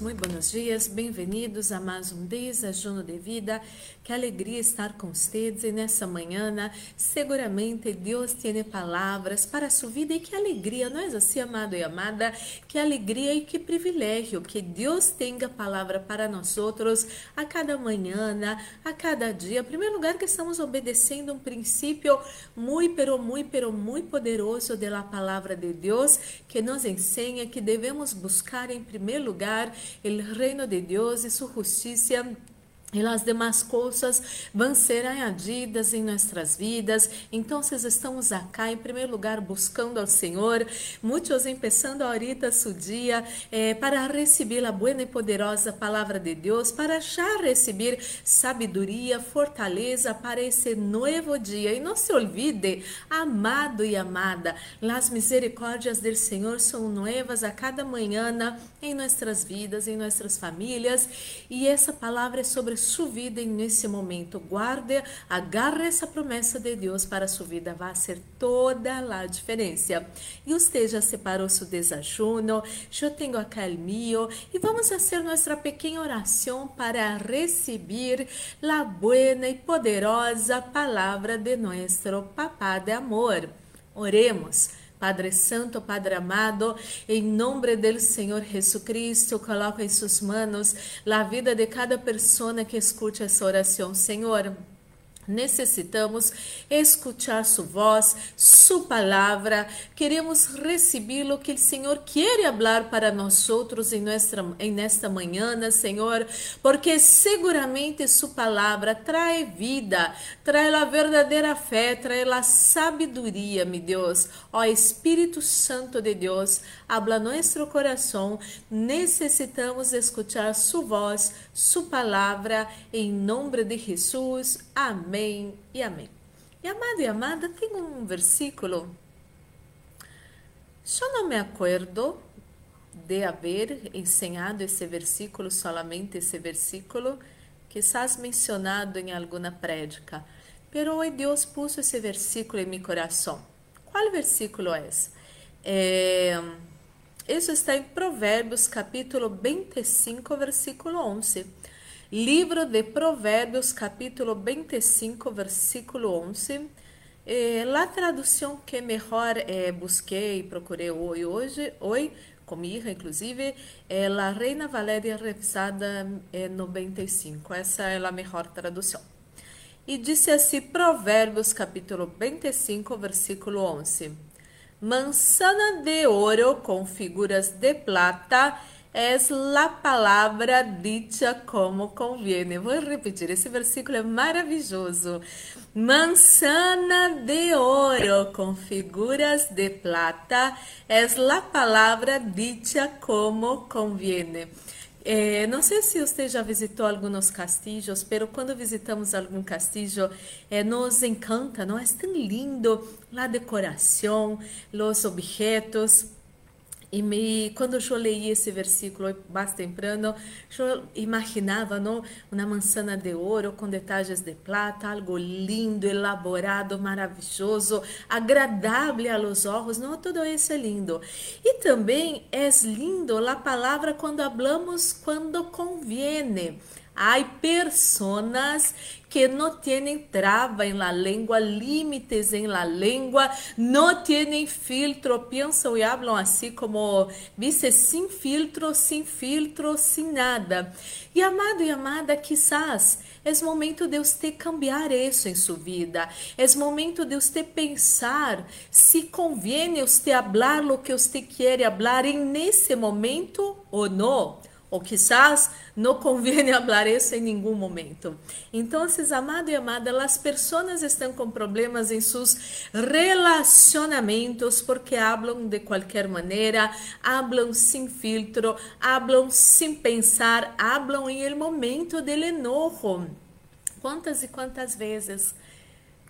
muito buenos dias, bem-vindos a mais um desajuno de vida. Que alegria estar com vocês e nessa manhã, seguramente Deus tem palavras para a sua vida e que alegria, não é assim, amado e amada? Que alegria e que privilégio que Deus tenha palavra para nós outros a cada manhã, a cada dia. Em primeiro lugar, que estamos obedecendo um princípio muito, pero muito, pero muito poderoso da palavra de Deus que nos ensina que devemos buscar em primeiro lugar o reino de Deus e sua justiça e as demais coisas vão ser añadidas em nossas vidas. Então, estamos acá, em primeiro lugar, buscando ao Senhor. Muitos empezando ahorita seu dia eh, para receber a boa e poderosa palavra de Deus, para já receber sabedoria, fortaleza para esse novo dia. E não se olvide, amado e amada, as misericórdias do Senhor são novas a cada manhã em nossas vidas, em nossas famílias. E essa palavra é sobre sua vida nesse momento. Guarde, agarre essa promessa de Deus para sua vida, vai ser toda a diferença. E você já separou seu desajuno, eu tenho acá o meu, e vamos fazer nossa pequena oração para receber a boa e poderosa palavra de nosso Papá de amor. Oremos. Padre Santo, Padre amado, em nome do Senhor Jesus Cristo, coloco em suas mãos a vida de cada pessoa que escute essa oração, Senhor. Necessitamos escutar sua voz, sua palavra. Queremos receber o que o Senhor quer falar para nós outros em, em nesta manhã, Senhor, porque seguramente sua palavra traz vida, traz a verdadeira fé, traz a sabedoria, meu Deus. Ó Espírito Santo de Deus, habla nosso coração. Necessitamos escutar sua voz, sua palavra, em nome de Jesus. Amém. E amém. E amado e amada, tem um versículo. Eu não me acordo de haver ensinado esse versículo, solamente esse versículo, quizás mencionado em alguma prédica. Pero hoje Deus pôs esse versículo em meu coração. Qual versículo é? é isso está em Provérbios, capítulo 25, versículo 11. Livro de Provérbios, capítulo 25, versículo 11. Eh, a tradução que melhor eh, busquei e procurei hoje, hoje, comigo inclusive, é a Reina Valéria Revisada eh, 95. Essa é a melhor tradução. E disse assim, Provérbios, capítulo 25, versículo 11. Manzana de ouro com figuras de plata es la palabra dicha como conviene. Vou repetir, esse versículo é maravilhoso. Manzana de oro com figuras de plata es la palabra dicha como conviene. É, não sei se você já visitou alguns castilhos, pero quando visitamos algum castilho, é, nos encanta, não é tão lindo a decoração, os objetos. E me, quando eu leí esse versículo mais temprano, eu imaginava não, uma manzana de ouro com detalhes de plata, algo lindo, elaborado, maravilhoso, agradável aos olhos, não tudo isso é lindo. E também é lindo a palavra quando hablamos quando conviene. Há personas que não têm trava em la língua, limites em la língua, não têm filtro, pensam e falam assim como, dice, sem filtro, sem filtro, sem nada. E amado e amada, quizás é momento de você cambiar isso em sua vida. É momento de você pensar se convém você falar o que você quer em nesse momento ou não ou quizás não convém falar isso em nenhum momento. Então, amado e amada, as pessoas estão com problemas em seus relacionamentos porque hablam de qualquer maneira, hablam sem filtro, hablam sem pensar, hablam em el momento del enojo. Quantas e quantas vezes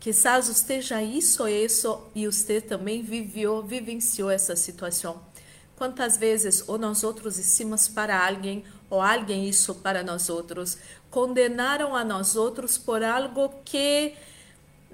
quizás já isso isso e você também viveu, vivenciou essa situação Quantas vezes ou nós outros hicimos para alguém ou alguém isso para nós outros, condenaram a nós outros por algo que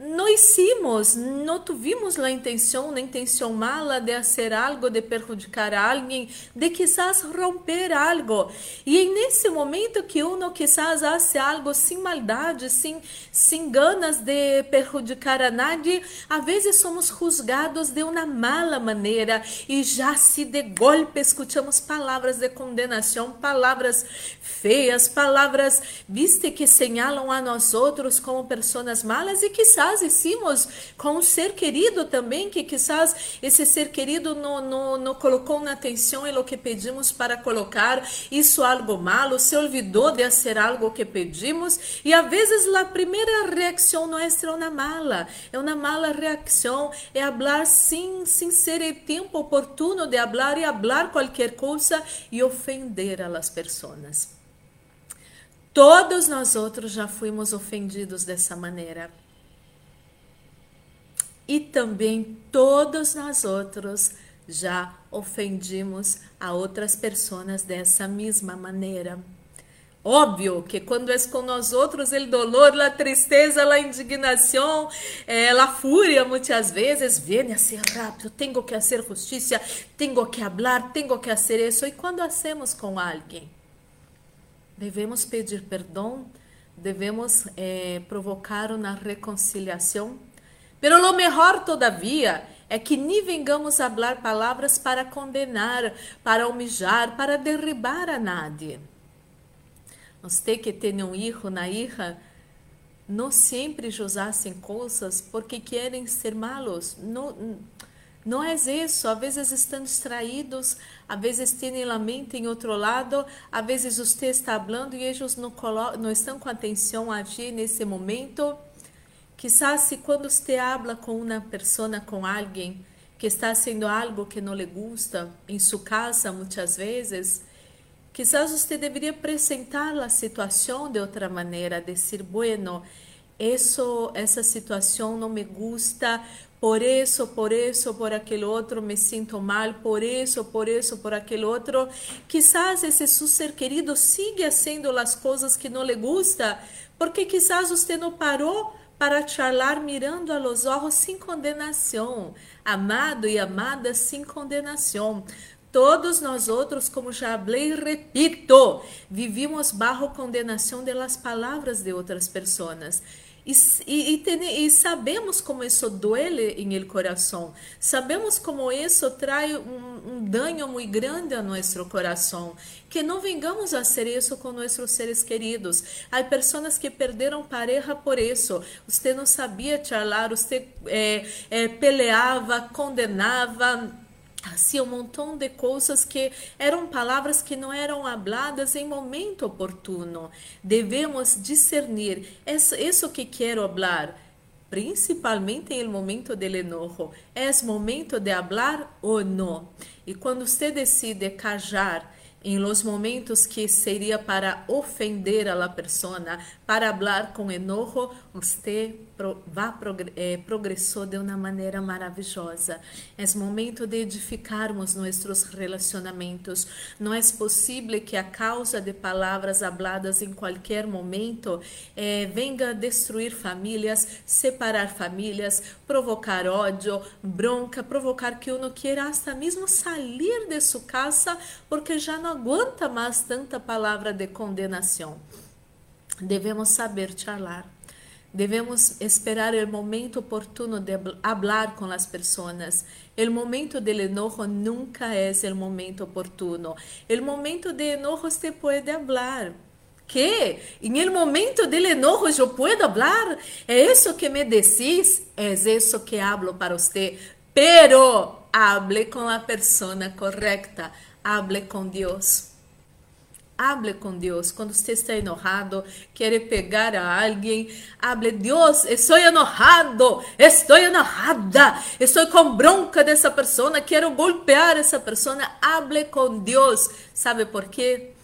no hicimos, no tuvimos la intención, la intención mala de hacer algo, de perjudicar a alguien, de quizás romper algo. E é nesse momento que uno quizás hace algo sem maldade, sem, sem ganas de perjudicar a nadie, a vezes somos juzgados de uma mala maneira e já se de golpe escutamos palavras de condenação, palavras feias, palavras, viste, que señalam a nós outros como pessoas malas e quizás quizás hicimos com um ser querido também, que quizás esse ser querido não, não, não colocou na atenção em lo que pedimos para colocar isso algo malo, se olvidou de fazer algo que pedimos e às vezes a primeira reação nossa é uma mala, é uma mala reação, é falar sem, sem ser o tempo oportuno de falar e falar qualquer coisa e ofender a las pessoas. Todos nós outros já fomos ofendidos dessa maneira e também todos nós outros já ofendimos a outras pessoas dessa mesma maneira. Óbvio que quando é com nós outros, o dolor, a tristeza, a indignação, eh, a fúria, muitas vezes, vem a ser rápido, tenho que fazer justiça, tenho que falar, tenho que fazer isso. E quando hacemos com alguém? Devemos pedir perdão, devemos eh, provocar uma reconciliação Pero lo mejor todavia é que nem vengamos falar palavras para condenar, para humilhar, para derribar a nadie. Você que tem um filho, uma hija, não sempre usassem coisas porque querem ser malos. Não, é isso. Às vezes estão distraídos, às vezes têm a mente em outro lado, às vezes você está falando e eles não, não estão com atenção a agir nesse momento. Quizás quando você habla com uma pessoa, com alguém que está fazendo algo que não lhe gusta em sua casa, muitas vezes, quizás você deveria apresentar a situação de outra maneira, dizer, bueno, essa situação não me gusta, por isso, por isso, por aquele outro me sinto mal, por isso, por isso, por aquele outro. Quizás esse seu ser querido siga fazendo as coisas que não lhe gusta, porque quizás você não parou para charlar mirando a los ojos sem condenação, amado e amada sem condenação. Todos nós outros, como já falei, repito, vivimos bajo condenação das palavras de outras pessoas. E, e, e, e, sabemos como isso duele em el coração. Sabemos como isso traz um, um dano muito grande a nosso coração. Que não vengamos a ser isso com nossos seres queridos. Há pessoas que perderam pareja por isso. Você não sabia charlar, você é, é, peleava, condenava assim um montão de coisas que eram palavras que não eram habladas em momento oportuno. Devemos discernir isso, isso que quero falar, principalmente em momento del enojo. É momento de falar ou não? E quando você decide cajar em los momentos que seria para ofender a la persona, para falar com enojo, você vá eh, progressou de uma maneira maravilhosa. É momento de edificarmos nossos relacionamentos. Não é possível que a causa de palavras habladas em qualquer momento eh, venga destruir famílias, separar famílias, provocar ódio, bronca, provocar que uno quiera hasta mesmo sair de sua casa porque já não aguenta mais tanta palavra de condenação. Devemos saber charlar. Devemos esperar o momento oportuno de hablar com as pessoas. O momento del enojo nunca é o momento oportuno. O momento de enojo se pode hablar. Que em el momento del enojo eu puedo hablar? É isso que me decís? É isso que hablo para você. Pero hable com a persona correcta. Hable com Deus. Hable com Deus. Quando você está enojado, quer pegar a alguém, hable, Deus, estou enojado, estou enojada, estou com bronca dessa pessoa, quero golpear essa pessoa. Hable com Deus. Sabe por quê?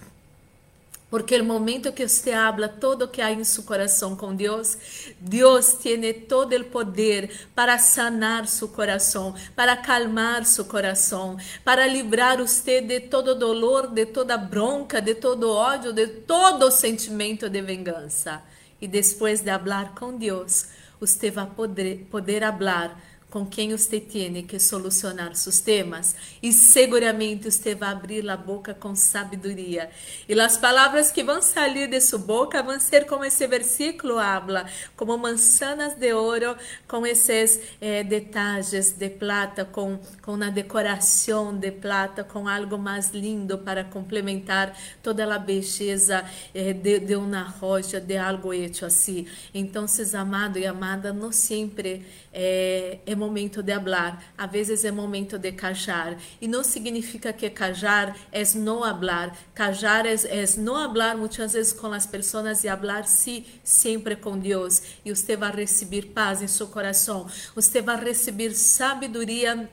Porque el momento que usted habla todo que hay en su corazón con Dios, Dios tiene todo el poder para sanar su corazón, para calmar su corazón, para librar usted de todo dolor, de toda bronca, de todo ódio, de todo sentimento de vingança. E depois de hablar com Deus, você vai poder, poder falar com quem você tem que solucionar seus temas e seguramente você vai abrir a boca com sabedoria. E as palavras que vão sair de sua boca vão ser como esse versículo habla, como manzanas de ouro, com esses eh, detalhes de plata, com, com uma decoração de plata, com algo mais lindo para complementar toda a beleza eh, de, de uma rocha, de algo hecho assim. Então, amado e amada, não sempre é, é momento de hablar, a vezes é momento de cajar. E não significa que cajar é não hablar. Cajar é, é não hablar muitas vezes com as pessoas e hablar sim, sempre com Deus. E você vai receber paz em seu coração. Você vai receber sabedoria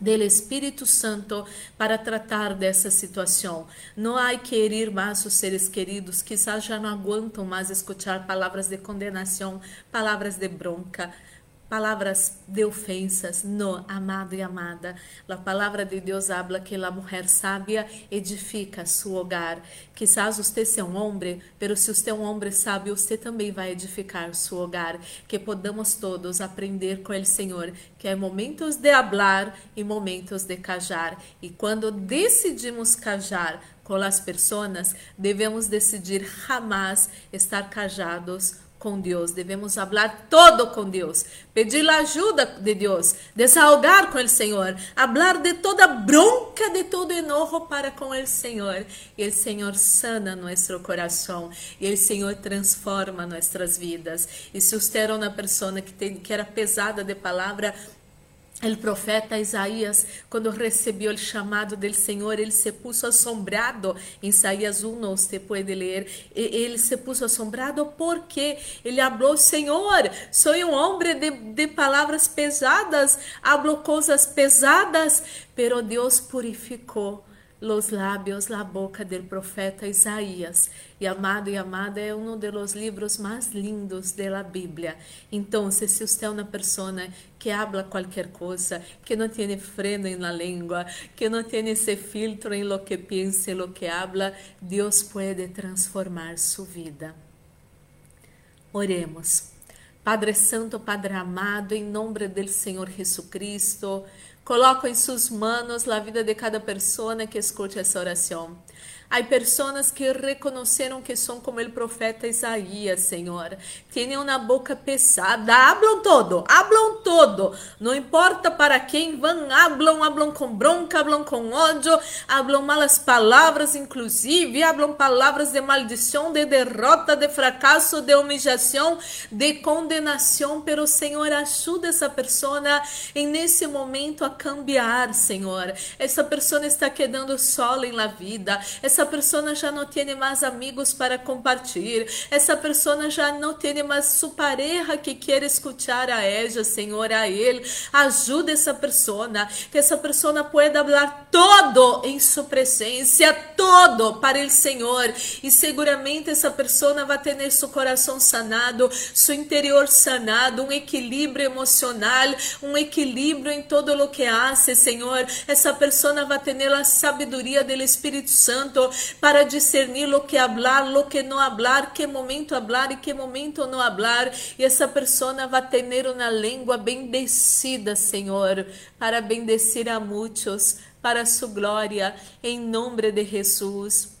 do Espírito Santo para tratar dessa situação. Não há que herir mais os seres queridos, quizás já não aguentam mais escutar palavras de condenação, palavras de bronca, palavras de ofensas. No, amado e amada. A palavra de Deus habla que a mulher sábia edifica seu hogar. Quizás você seja um homem, pero se você é um homem sábio, você também vai edificar seu hogar. Que podamos todos aprender com o Senhor que é momentos de hablar e momentos de cajar. E quando decidimos cajar com as pessoas, devemos decidir jamais estar cajados com Deus, devemos falar todo com Deus, pedir a ajuda de Deus, desahogar com o Senhor, falar de toda bronca, de todo enojo para com o Senhor. E o Senhor sana nosso coração, e o Senhor transforma nossas vidas. E se você era uma pessoa que, tem, que era pesada de palavra, o profeta Isaías, quando recebeu o chamado do Senhor, ele se puso assombrado. Em Isaías 1, você pode ler. Ele se puso assombrado porque ele falou: Senhor, sou um homem de, de palavras pesadas, hablo coisas pesadas, pero Deus purificou los labios, la boca del profeta Isaías. E amado e amada é um dos livros mais lindos da Bíblia. Então, se você é uma pessoa que habla qualquer coisa, que não tem freno na língua, que não tem esse filtro em lo que pensa, lo que habla, Deus pode transformar sua vida. Oremos. Padre Santo, Padre amado, em nome do Senhor Jesus Cristo, Coloco em suas mãos a vida de cada pessoa que escute essa oração. Há pessoas que reconheceram que são como o profeta Isaías, Senhor. Têm uma boca pesada, hablam todo, hablam todo. Não importa para quem vão, hablam, hablam com bronca, hablam com ódio, hablam malas palavras, inclusive, hablam palavras de maldição, de derrota, de fracasso, de humilhação, de condenação. Pero, Senhor, ajuda essa pessoa em nesse momento a cambiar, Senhor. Essa pessoa está quedando sola em la vida. Essa essa pessoa já não tem mais amigos para compartilhar, essa pessoa já não tem mais sua pareja que quer escutar a ela, Senhor, a ele. Ajuda essa pessoa, que essa pessoa pueda falar todo em sua presença, todo para o Senhor. E seguramente essa pessoa vai ter seu coração sanado, seu interior sanado, um equilíbrio emocional, um equilíbrio em todo o que hace, Senhor. Essa pessoa vai ter a sabedoria do Espírito Santo para discernir lo que hablar, lo que não hablar, que momento hablar e que momento não hablar. E essa pessoa vai ter uma língua bendecida, Senhor, para bendecir a muitos, para sua glória, em nome de Jesus.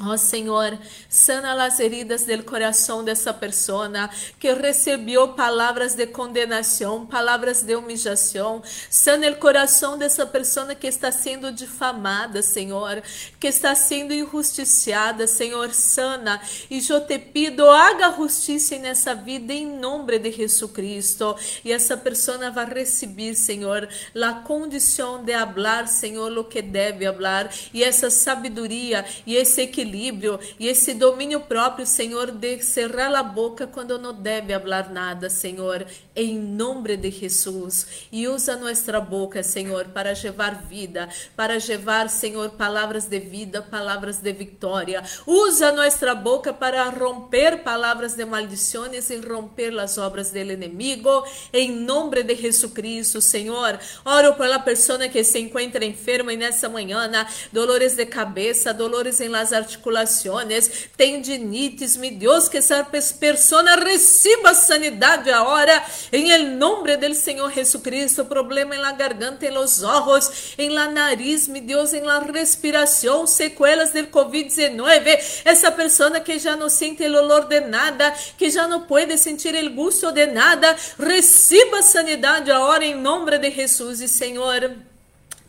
Ó oh, Senhor, sana as heridas do coração dessa pessoa que recebeu palavras de condenação, palavras de humilhação. Sana o coração dessa pessoa que está sendo difamada, Senhor, que está sendo injusticiada, Senhor, sana. E eu te pido, haga justiça nessa vida em nome de Jesus Cristo. E essa pessoa vai receber, Senhor, a condição de falar, Senhor, o que deve falar. E essa sabedoria e esse equilíbrio equilíbrio e esse domínio próprio, Senhor, de cerrar a boca quando não deve falar nada, Senhor, em nome de Jesus. E usa nossa boca, Senhor, para levar vida, para levar, Senhor, palavras de vida, palavras de vitória. Usa nossa boca para romper palavras de maldições e romper as obras do inimigo, em nome de Jesus Cristo, Senhor. Oro pela pessoa que se encontra enferma e nessa manhã, dolores de cabeça, dolores em las articulações articulações, tendinites, mi Deus, que essa pessoa receba sanidade agora, em nome do Senhor Jesucristo, problema em la garganta, em los ojos, em la nariz, mi Deus, em la respiração, sequelas del COVID-19, essa pessoa que já não sente o olor de nada, que já não pode sentir o gosto de nada, receba sanidade agora em nome de Jesus e Senhor.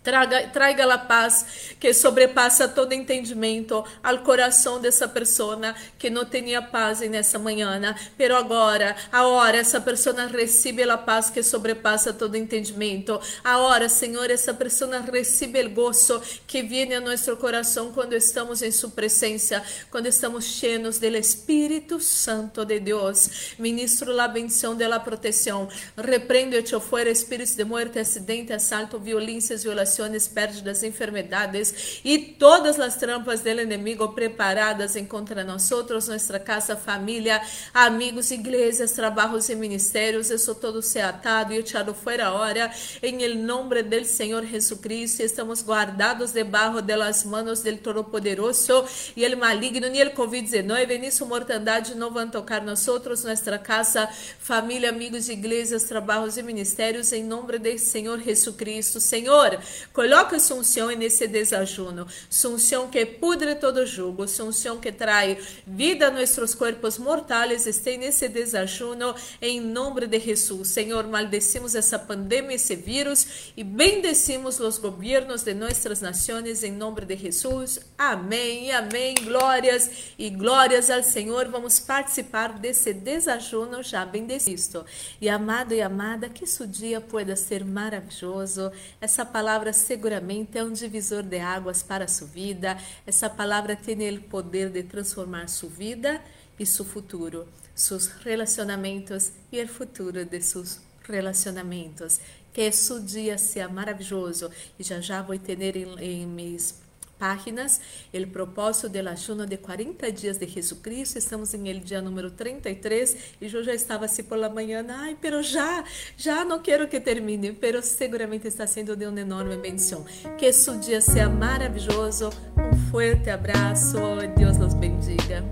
Traga, traga a paz que sobrepassa todo entendimento ao coração dessa pessoa que não tinha paz nessa manhã. Pero agora, agora, essa pessoa recebe a paz que sobrepassa todo entendimento. Agora, Senhor, essa pessoa recebe o gozo que vem a nosso coração quando estamos em Sua presença, quando estamos cheios do Espírito Santo de Deus. Ministro la bendição de la proteção. Repreendo-te fora espíritos de morte, acidente, assalto, violências, violações pérdidas, enfermedades e todas as trampas do inimigo preparadas contra nós nossa casa, família, amigos, igrejas, trabalhos e ministérios. Isso todo se atado e echado fora hora. Em nome do Senhor Jesucristo, estamos guardados debaixo das manos del Todo-Poderoso e el maligno, nem el Covid-19, nem sua mortandade não vão tocar nós nossa casa, família, amigos, igrejas, trabalhos e ministérios, em nome do Senhor Jesucristo. Senhor, Coloca sunção nesse desajuno, sunção que pudre todo jugo, sunção que trai vida a nossos corpos mortais, este nesse desajuno, em nome de Jesus. Senhor, maldecimos essa pandemia, esse vírus, e bendecimos os governos de nossas nações, em nome de Jesus. Amém, amém. Glórias e glórias ao Senhor. Vamos participar desse desajuno já bendecido. E amado e amada, que seu dia pueda ser maravilhoso. Essa palavra seguramente é um divisor de águas para sua vida. Essa palavra tem o poder de transformar sua vida e seu futuro, seus relacionamentos e o futuro de seus relacionamentos. Que seu dia seja maravilhoso e já já vou ter em, em mis páginas, o propósito do ayuno de 40 dias de Jesucristo. Estamos em el dia número 33 e eu já estava assim por la manhã, ai, pero já, já não quero que termine, pero seguramente está sendo de uma enorme bendição. Que seu dia seja maravilhoso. Um forte abraço. Deus nos bendiga.